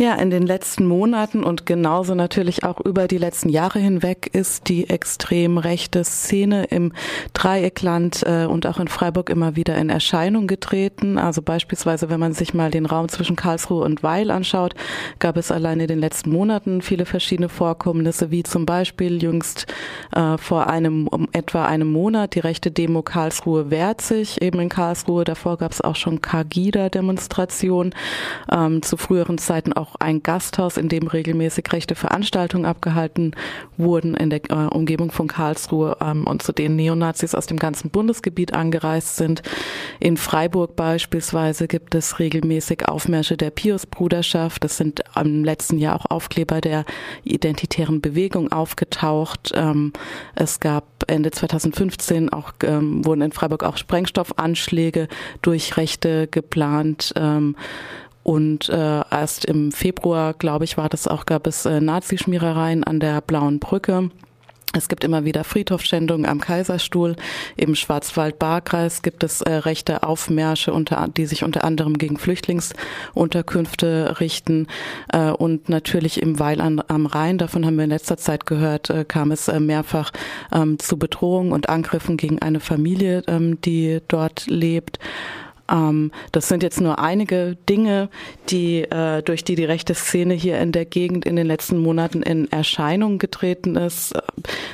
Ja, in den letzten Monaten und genauso natürlich auch über die letzten Jahre hinweg ist die extrem rechte Szene im Dreieckland äh, und auch in Freiburg immer wieder in Erscheinung getreten. Also beispielsweise, wenn man sich mal den Raum zwischen Karlsruhe und Weil anschaut, gab es allein in den letzten Monaten viele verschiedene Vorkommnisse, wie zum Beispiel jüngst äh, vor einem um etwa einem Monat die rechte Demo Karlsruhe wehrt sich eben in Karlsruhe. Davor gab es auch schon Kagida-Demonstrationen, ähm, zu früheren Zeiten auch auch ein Gasthaus, in dem regelmäßig rechte Veranstaltungen abgehalten wurden in der äh, Umgebung von Karlsruhe ähm, und zu denen Neonazis aus dem ganzen Bundesgebiet angereist sind. In Freiburg beispielsweise gibt es regelmäßig Aufmärsche der Pius-Bruderschaft. Das sind im letzten Jahr auch Aufkleber der identitären Bewegung aufgetaucht. Ähm, es gab Ende 2015 auch ähm, wurden in Freiburg auch Sprengstoffanschläge durch Rechte geplant. Ähm, und äh, erst im Februar, glaube ich, war das auch, gab es äh, Nazischmierereien an der Blauen Brücke. Es gibt immer wieder Friedhofschändungen am Kaiserstuhl. Im Schwarzwald-Baar-Kreis gibt es äh, rechte Aufmärsche, unter, die sich unter anderem gegen Flüchtlingsunterkünfte richten. Äh, und natürlich im Weil an, am Rhein, davon haben wir in letzter Zeit gehört, äh, kam es äh, mehrfach ähm, zu Bedrohungen und Angriffen gegen eine Familie, ähm, die dort lebt. Ähm, das sind jetzt nur einige Dinge, die äh, durch die die rechte Szene hier in der Gegend in den letzten Monaten in Erscheinung getreten ist. Äh,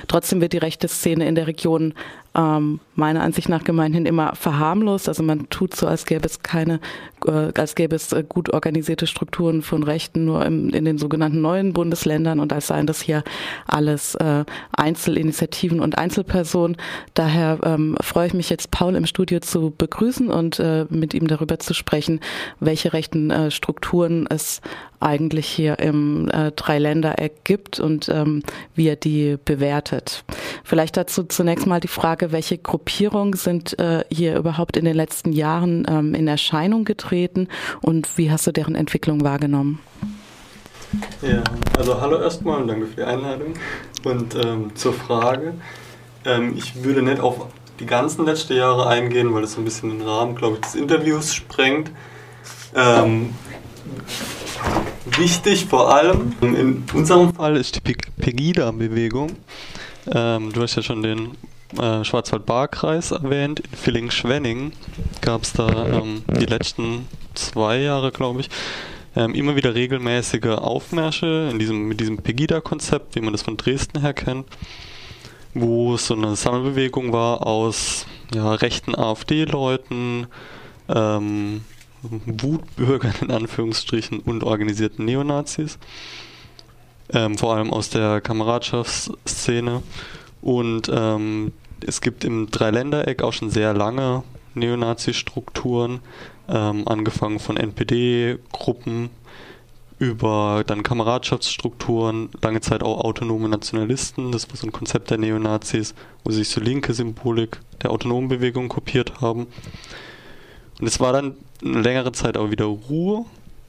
trotzdem wird die rechte Szene in der Region ähm, meiner Ansicht nach gemeinhin immer verharmlost. Also man tut so, als gäbe es keine, äh, als gäbe es äh, gut organisierte Strukturen von Rechten nur im, in den sogenannten neuen Bundesländern und als seien das hier alles äh, Einzelinitiativen und Einzelpersonen. Daher ähm, freue ich mich jetzt, Paul im Studio zu begrüßen und äh, mit ihm darüber zu sprechen, welche rechten äh, Strukturen es eigentlich hier im äh, Dreiländereck gibt und ähm, wie er die bewertet. Vielleicht dazu zunächst mal die Frage, welche Gruppierungen sind äh, hier überhaupt in den letzten Jahren ähm, in Erscheinung getreten und wie hast du deren Entwicklung wahrgenommen? Ja, also hallo erstmal und danke für die Einladung. Und ähm, zur Frage, ähm, ich würde nicht auf die ganzen letzten Jahre eingehen, weil das so ein bisschen den Rahmen, glaube ich, des Interviews sprengt. Ähm, Wichtig vor allem in unserem Fall ist die Pegida-Bewegung. Ähm, du hast ja schon den äh, Schwarzwald-Baar-Kreis erwähnt. In Villingen-Schwenning gab es da ähm, die letzten zwei Jahre, glaube ich, ähm, immer wieder regelmäßige Aufmärsche in diesem, mit diesem Pegida-Konzept, wie man das von Dresden her kennt, wo es so eine Sammelbewegung war aus ja, rechten AfD-Leuten, ähm, Wutbürgern in Anführungsstrichen und organisierten Neonazis. Ähm, vor allem aus der Kameradschaftsszene. Und ähm, es gibt im Dreiländereck auch schon sehr lange Neonazi-Strukturen, ähm, angefangen von NPD-Gruppen über dann Kameradschaftsstrukturen, lange Zeit auch autonome Nationalisten, das war so ein Konzept der Neonazis, wo sie sich so linke Symbolik der autonomen Bewegung kopiert haben. Und es war dann eine längere Zeit auch wieder Ruhe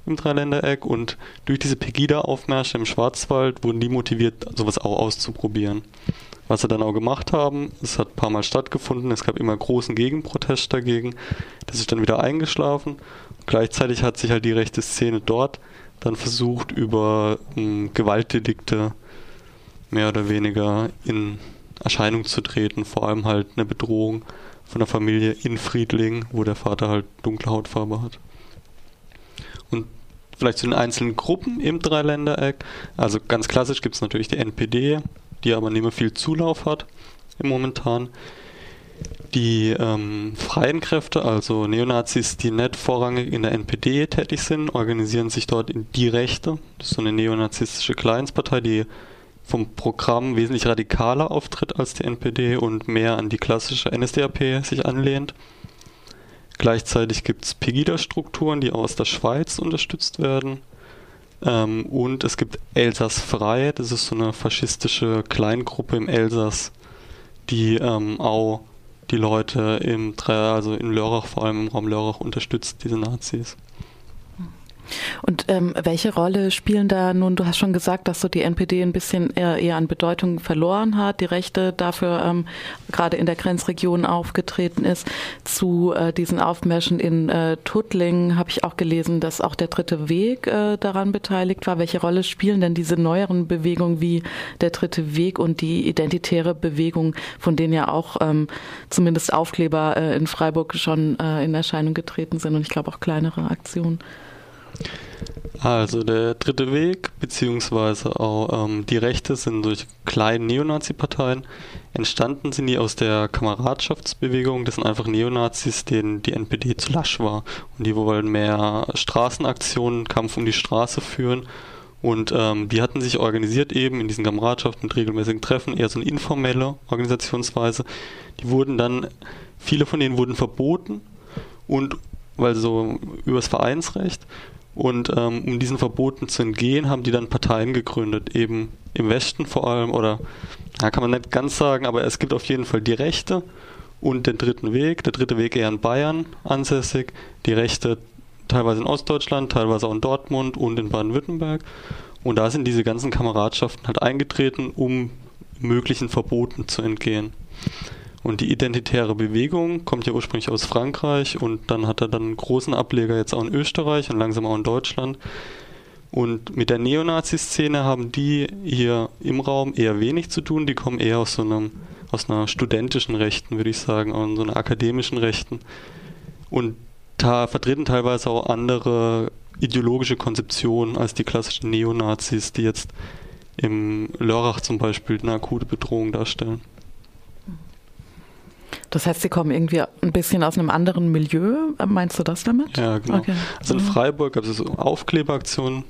im Dreiländereck und durch diese Pegida-Aufmärsche im Schwarzwald wurden die motiviert, sowas auch auszuprobieren. Was sie dann auch gemacht haben, es hat ein paar Mal stattgefunden, es gab immer großen Gegenprotest dagegen, das ist dann wieder eingeschlafen. Gleichzeitig hat sich halt die rechte Szene dort dann versucht, über ähm, Gewaltdelikte mehr oder weniger in Erscheinung zu treten, vor allem halt eine Bedrohung von der Familie in Friedling, wo der Vater halt dunkle Hautfarbe hat. Und vielleicht zu den einzelnen Gruppen im Dreiländereck. Also ganz klassisch gibt es natürlich die NPD, die aber nicht mehr viel Zulauf hat im momentan. Die ähm, freien Kräfte, also Neonazis, die nicht vorrangig in der NPD tätig sind, organisieren sich dort in die Rechte. Das ist so eine neonazistische Kleinstpartei, die vom Programm wesentlich radikaler auftritt als die NPD und mehr an die klassische NSDAP sich anlehnt. Gleichzeitig gibt es Pegida-Strukturen, die aus der Schweiz unterstützt werden. Ähm, und es gibt Elsass Frei, das ist so eine faschistische Kleingruppe im Elsass, die ähm, auch die Leute im, also in Lörrach, vor allem im Raum Lörrach, unterstützt, diese Nazis. Und ähm, welche Rolle spielen da nun, du hast schon gesagt, dass so die NPD ein bisschen eher, eher an Bedeutung verloren hat, die Rechte dafür ähm, gerade in der Grenzregion aufgetreten ist. Zu äh, diesen Aufmärschen in äh, Tuttlingen habe ich auch gelesen, dass auch der dritte Weg äh, daran beteiligt war. Welche Rolle spielen denn diese neueren Bewegungen wie der dritte Weg und die identitäre Bewegung, von denen ja auch ähm, zumindest Aufkleber äh, in Freiburg schon äh, in Erscheinung getreten sind und ich glaube auch kleinere Aktionen? Also der dritte Weg, beziehungsweise auch ähm, die Rechte sind durch kleine Neonazi-Parteien. Entstanden sind die aus der Kameradschaftsbewegung. Das sind einfach Neonazis, denen die NPD zu lasch war. Und die wollen mehr Straßenaktionen, Kampf um die Straße führen. Und ähm, die hatten sich organisiert eben in diesen Kameradschaften mit regelmäßigen Treffen, eher so eine informelle Organisationsweise. Die wurden dann, viele von denen wurden verboten und weil so übers Vereinsrecht und ähm, um diesen Verboten zu entgehen, haben die dann Parteien gegründet, eben im Westen vor allem, oder ja, kann man nicht ganz sagen, aber es gibt auf jeden Fall die Rechte und den dritten Weg. Der dritte Weg eher in Bayern ansässig, die Rechte teilweise in Ostdeutschland, teilweise auch in Dortmund und in Baden-Württemberg. Und da sind diese ganzen Kameradschaften halt eingetreten, um möglichen Verboten zu entgehen. Und die identitäre Bewegung kommt ja ursprünglich aus Frankreich und dann hat er dann einen großen Ableger jetzt auch in Österreich und langsam auch in Deutschland. Und mit der Neonazi-Szene haben die hier im Raum eher wenig zu tun. Die kommen eher aus so einem, aus einer studentischen Rechten, würde ich sagen, aus so einer akademischen Rechten. Und da vertreten teilweise auch andere ideologische Konzeptionen als die klassischen Neonazis, die jetzt im Lörrach zum Beispiel eine akute Bedrohung darstellen. Das heißt, Sie kommen irgendwie ein bisschen aus einem anderen Milieu. Meinst du das damit? Ja, genau. Okay. Also in mhm. Freiburg gab es so Aufkleberaktionen,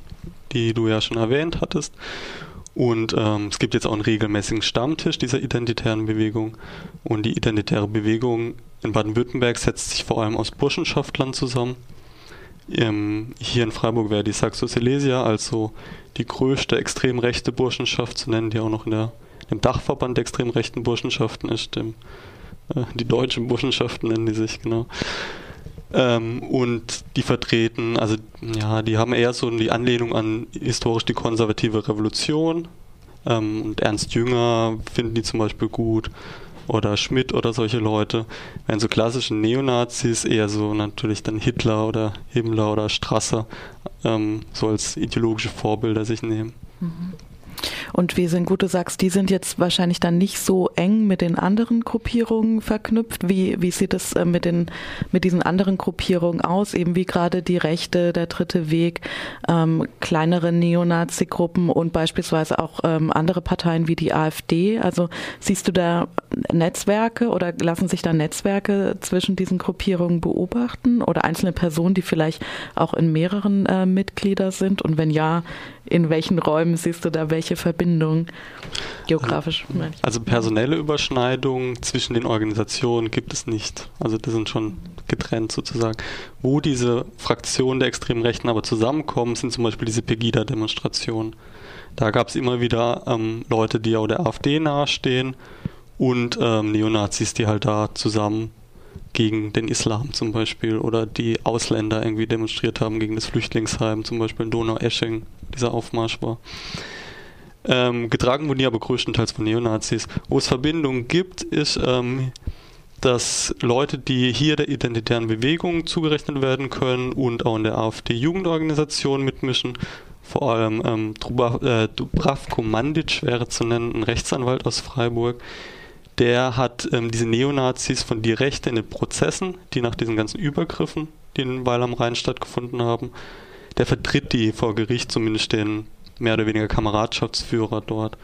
die du ja schon erwähnt hattest. Und ähm, es gibt jetzt auch einen regelmäßigen Stammtisch dieser identitären Bewegung. Und die identitäre Bewegung in Baden-Württemberg setzt sich vor allem aus Burschenschaftlern zusammen. Ähm, hier in Freiburg wäre die Saxo Silesia also die größte extrem rechte Burschenschaft zu nennen, die auch noch in der, im Dachverband der extrem rechten Burschenschaften ist, dem äh, die deutschen Burschenschaften nennen die sich, genau. Ähm, und die vertreten, also ja, die haben eher so die Anlehnung an historisch die konservative Revolution. Ähm, und Ernst Jünger finden die zum Beispiel gut. Oder Schmidt oder solche Leute. Während so klassischen Neonazis eher so natürlich dann Hitler oder Himmler oder Strasser ähm, so als ideologische Vorbilder sich nehmen. Mhm. Und wie sind gut, sagst, die sind jetzt wahrscheinlich dann nicht so eng mit den anderen Gruppierungen verknüpft. Wie, wie sieht es äh, mit, den, mit diesen anderen Gruppierungen aus? Eben wie gerade die Rechte, der dritte Weg, ähm, kleinere Neonazi-Gruppen und beispielsweise auch ähm, andere Parteien wie die AfD. Also siehst du da Netzwerke oder lassen sich da Netzwerke zwischen diesen Gruppierungen beobachten oder einzelne Personen, die vielleicht auch in mehreren äh, Mitglieder sind? Und wenn ja, in welchen Räumen siehst du da welche Verbindung geografisch? Also, also personelle Überschneidungen zwischen den Organisationen gibt es nicht. Also die sind schon getrennt sozusagen. Wo diese Fraktionen der extremen Rechten aber zusammenkommen, sind zum Beispiel diese Pegida-Demonstrationen. Da gab es immer wieder ähm, Leute, die auch der AfD nahestehen und ähm, Neonazis, die halt da zusammen gegen den Islam zum Beispiel oder die Ausländer irgendwie demonstriert haben gegen das Flüchtlingsheim, zum Beispiel in Donau-Esching, dieser Aufmarsch war. Ähm, getragen wurden die aber größtenteils von Neonazis. Wo es Verbindungen gibt, ist, ähm, dass Leute, die hier der identitären Bewegung zugerechnet werden können und auch in der AfD-Jugendorganisation mitmischen, vor allem ähm, Dubravko Mandic wäre zu nennen, ein Rechtsanwalt aus Freiburg, der hat ähm, diese Neonazis von die Rechte in den Prozessen, die nach diesen ganzen Übergriffen, die in Weil am Rhein stattgefunden haben, der vertritt die vor Gericht, zumindest den mehr oder weniger Kameradschaftsführer dort.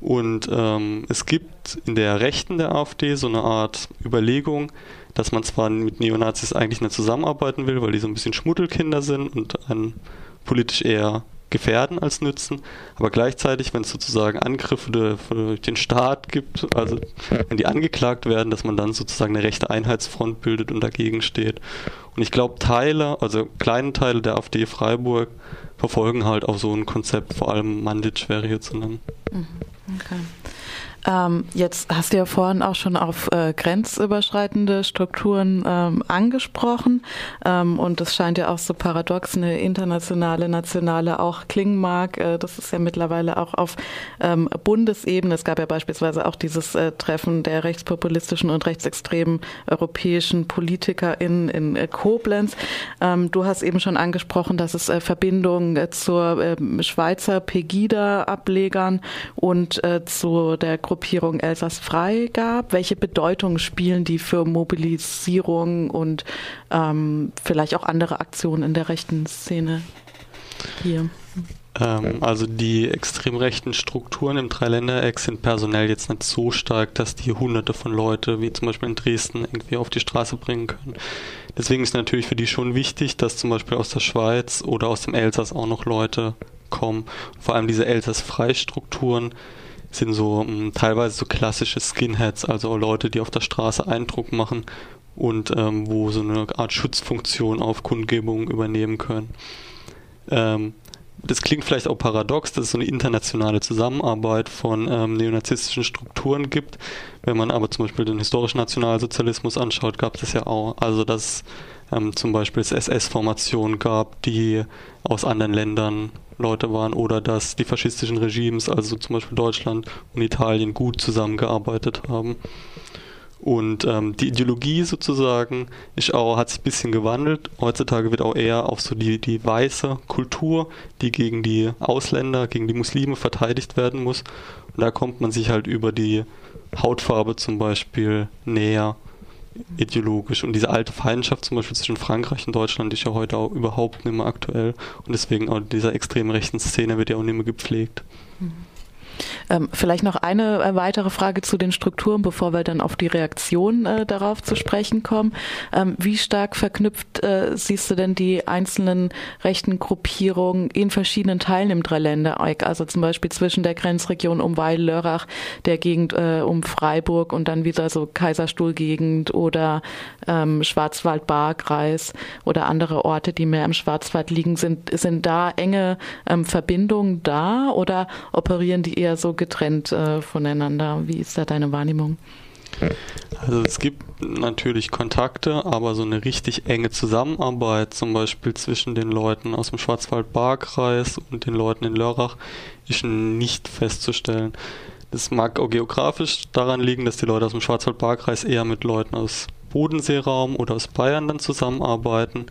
Und ähm, es gibt in der Rechten der AfD so eine Art Überlegung, dass man zwar mit Neonazis eigentlich nicht zusammenarbeiten will, weil die so ein bisschen Schmuddelkinder sind und einen politisch eher gefährden als nützen, aber gleichzeitig, wenn es sozusagen Angriffe durch den Staat gibt, also wenn die angeklagt werden, dass man dann sozusagen eine rechte Einheitsfront bildet und dagegen steht. Und ich glaube, Teile, also kleine Teile der AfD Freiburg verfolgen halt auch so ein Konzept, vor allem Mandic wäre hier zu nennen. Mhm. Okay. Ähm, jetzt hast du ja vorhin auch schon auf äh, grenzüberschreitende Strukturen ähm, angesprochen. Ähm, und das scheint ja auch so paradox, eine internationale, nationale auch klingen mag. Äh, das ist ja mittlerweile auch auf ähm, Bundesebene. Es gab ja beispielsweise auch dieses äh, Treffen der rechtspopulistischen und rechtsextremen europäischen Politiker in, in äh, Koblenz. Ähm, du hast eben schon angesprochen, dass es äh, Verbindungen äh, zur ähm, Schweizer Pegida-Ablegern und zu der Gruppierung Elsass frei gab. Welche Bedeutung spielen die für Mobilisierung und ähm, vielleicht auch andere Aktionen in der rechten Szene hier? Ähm, also die extrem rechten Strukturen im Dreiländereck sind personell jetzt nicht so stark, dass die hunderte von Leute, wie zum Beispiel in Dresden, irgendwie auf die Straße bringen können. Deswegen ist natürlich für die schon wichtig, dass zum Beispiel aus der Schweiz oder aus dem Elsass auch noch Leute kommen. Vor allem diese Elsass-Freistrukturen sind so um, hm, teilweise so klassische Skinheads, also Leute, die auf der Straße Eindruck machen und ähm, wo so eine Art Schutzfunktion auf Kundgebungen übernehmen können. Ähm, das klingt vielleicht auch paradox, dass es so eine internationale Zusammenarbeit von ähm, neonazistischen Strukturen gibt. Wenn man aber zum Beispiel den historischen Nationalsozialismus anschaut, gab es das ja auch. Also dass ähm, zum Beispiel es SS-Formationen gab, die aus anderen Ländern Leute waren oder dass die faschistischen Regimes, also zum Beispiel Deutschland und Italien, gut zusammengearbeitet haben. Und ähm, die Ideologie sozusagen ist auch, hat sich ein bisschen gewandelt. Heutzutage wird auch eher auf so die, die weiße Kultur, die gegen die Ausländer, gegen die Muslime verteidigt werden muss. Und da kommt man sich halt über die Hautfarbe zum Beispiel näher ideologisch. Und diese alte Feindschaft zum Beispiel zwischen Frankreich und Deutschland ist ja heute auch überhaupt nicht mehr aktuell. Und deswegen auch dieser extrem rechten Szene wird ja auch nicht mehr gepflegt. Mhm. Ähm, vielleicht noch eine äh, weitere Frage zu den Strukturen, bevor wir dann auf die Reaktion äh, darauf zu sprechen kommen. Ähm, wie stark verknüpft äh, siehst du denn die einzelnen rechten Gruppierungen in verschiedenen Teilen im Dreiländereck? Also zum Beispiel zwischen der Grenzregion um Weil-Lörrach, der Gegend äh, um Freiburg und dann wieder so Kaiserstuhlgegend oder ähm, Schwarzwald-Baar-Kreis oder andere Orte, die mehr im Schwarzwald liegen. Sind, sind da enge ähm, Verbindungen da oder operieren die eher so getrennt äh, voneinander? Wie ist da deine Wahrnehmung? Also es gibt natürlich Kontakte, aber so eine richtig enge Zusammenarbeit, zum Beispiel zwischen den Leuten aus dem Schwarzwald-Baar-Kreis und den Leuten in Lörrach, ist nicht festzustellen. Das mag auch geografisch daran liegen, dass die Leute aus dem Schwarzwald-Baar-Kreis eher mit Leuten aus Bodenseeraum oder aus Bayern dann zusammenarbeiten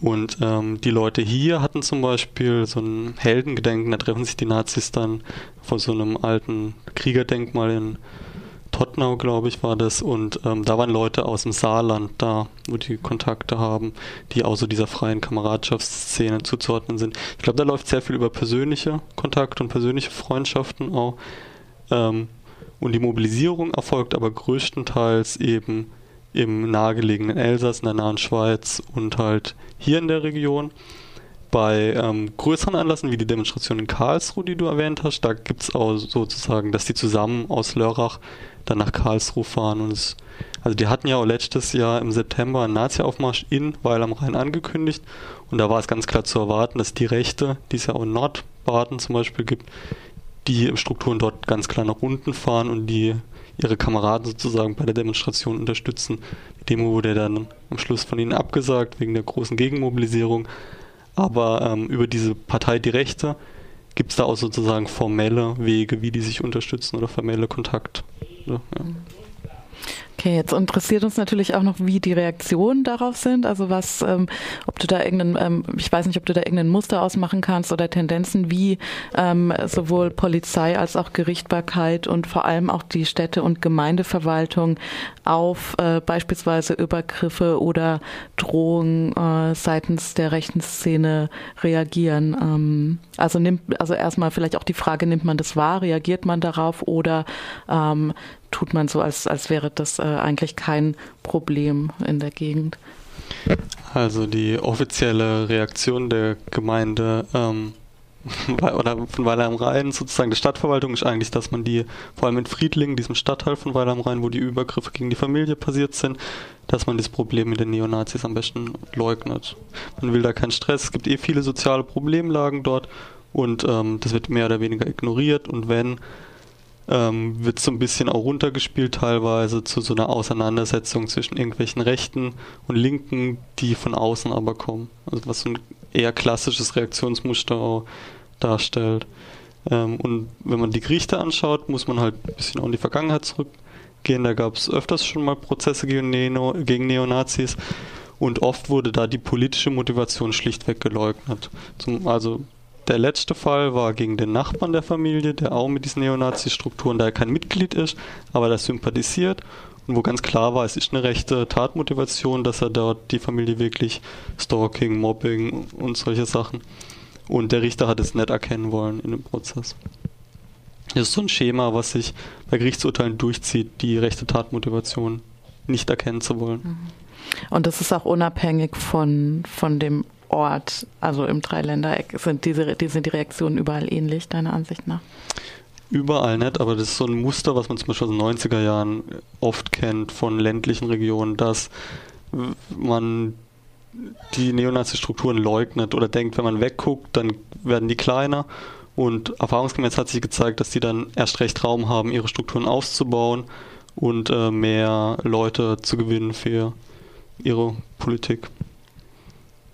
und ähm, die Leute hier hatten zum Beispiel so ein Heldengedenken, da treffen sich die Nazis dann vor so einem alten Kriegerdenkmal in Tottenau, glaube ich, war das. Und ähm, da waren Leute aus dem Saarland da, wo die Kontakte haben, die auch so dieser freien Kameradschaftsszene zuzuordnen sind. Ich glaube, da läuft sehr viel über persönliche Kontakte und persönliche Freundschaften auch. Ähm, und die Mobilisierung erfolgt aber größtenteils eben im nahegelegenen Elsass, in der nahen Schweiz und halt hier in der Region. Bei ähm, größeren Anlässen wie die Demonstration in Karlsruhe, die du erwähnt hast, da gibt es auch sozusagen, dass die zusammen aus Lörrach dann nach Karlsruhe fahren. Und es, also die hatten ja auch letztes Jahr im September einen Nazi-Aufmarsch in Weil am Rhein angekündigt. Und da war es ganz klar zu erwarten, dass die Rechte, die es ja auch in Nordbaden zum Beispiel gibt, die Strukturen dort ganz klar nach unten fahren und die ihre Kameraden sozusagen bei der Demonstration unterstützen. Die Demo wurde dann am Schluss von ihnen abgesagt wegen der großen Gegenmobilisierung. Aber ähm, über diese Partei Die Rechte gibt es da auch sozusagen formelle Wege, wie die sich unterstützen oder formelle Kontakt. Ja. Okay, jetzt interessiert uns natürlich auch noch, wie die Reaktionen darauf sind. Also was, ähm, ob du da irgendeinen, ähm, ich weiß nicht, ob du da irgendein Muster ausmachen kannst oder Tendenzen, wie ähm, sowohl Polizei als auch Gerichtbarkeit und vor allem auch die Städte- und Gemeindeverwaltung auf äh, beispielsweise Übergriffe oder Drohungen äh, seitens der rechten Szene reagieren. Ähm, also nimmt, also erstmal vielleicht auch die Frage, nimmt man das wahr, reagiert man darauf oder ähm, tut man so, als, als wäre das äh, eigentlich kein Problem in der Gegend. Also die offizielle Reaktion der Gemeinde ähm, oder von Weiler am Rhein, sozusagen der Stadtverwaltung, ist eigentlich, dass man die, vor allem in Friedlingen, diesem Stadtteil von Weiler am Rhein, wo die Übergriffe gegen die Familie passiert sind, dass man das Problem mit den Neonazis am besten leugnet. Man will da keinen Stress, es gibt eh viele soziale Problemlagen dort und ähm, das wird mehr oder weniger ignoriert und wenn ähm, wird so ein bisschen auch runtergespielt teilweise zu so einer Auseinandersetzung zwischen irgendwelchen Rechten und Linken, die von außen aber kommen. Also was so ein eher klassisches Reaktionsmuster auch darstellt. Ähm, und wenn man die Gerichte anschaut, muss man halt ein bisschen auch in die Vergangenheit zurückgehen. Da gab es öfters schon mal Prozesse gegen, Neo, gegen Neonazis und oft wurde da die politische Motivation schlichtweg geleugnet. Zum, also der letzte Fall war gegen den Nachbarn der Familie, der auch mit diesen Neonazi-Strukturen, da kein Mitglied ist, aber der sympathisiert und wo ganz klar war, es ist eine rechte Tatmotivation, dass er dort die Familie wirklich Stalking, Mobbing und solche Sachen. Und der Richter hat es nicht erkennen wollen in dem Prozess. Das ist so ein Schema, was sich bei Gerichtsurteilen durchzieht, die rechte Tatmotivation nicht erkennen zu wollen. Mhm. Und das ist auch unabhängig von, von dem Ort, also im Dreiländereck, sind diese, die, sind die Reaktionen überall ähnlich, deiner Ansicht nach? Überall nicht, aber das ist so ein Muster, was man zum Beispiel aus den 90er Jahren oft kennt von ländlichen Regionen, dass man die Neonazi-Strukturen leugnet oder denkt, wenn man wegguckt, dann werden die kleiner. Und erfahrungsgemäß hat sich gezeigt, dass die dann erst recht Raum haben, ihre Strukturen auszubauen und äh, mehr Leute zu gewinnen für ihre Politik.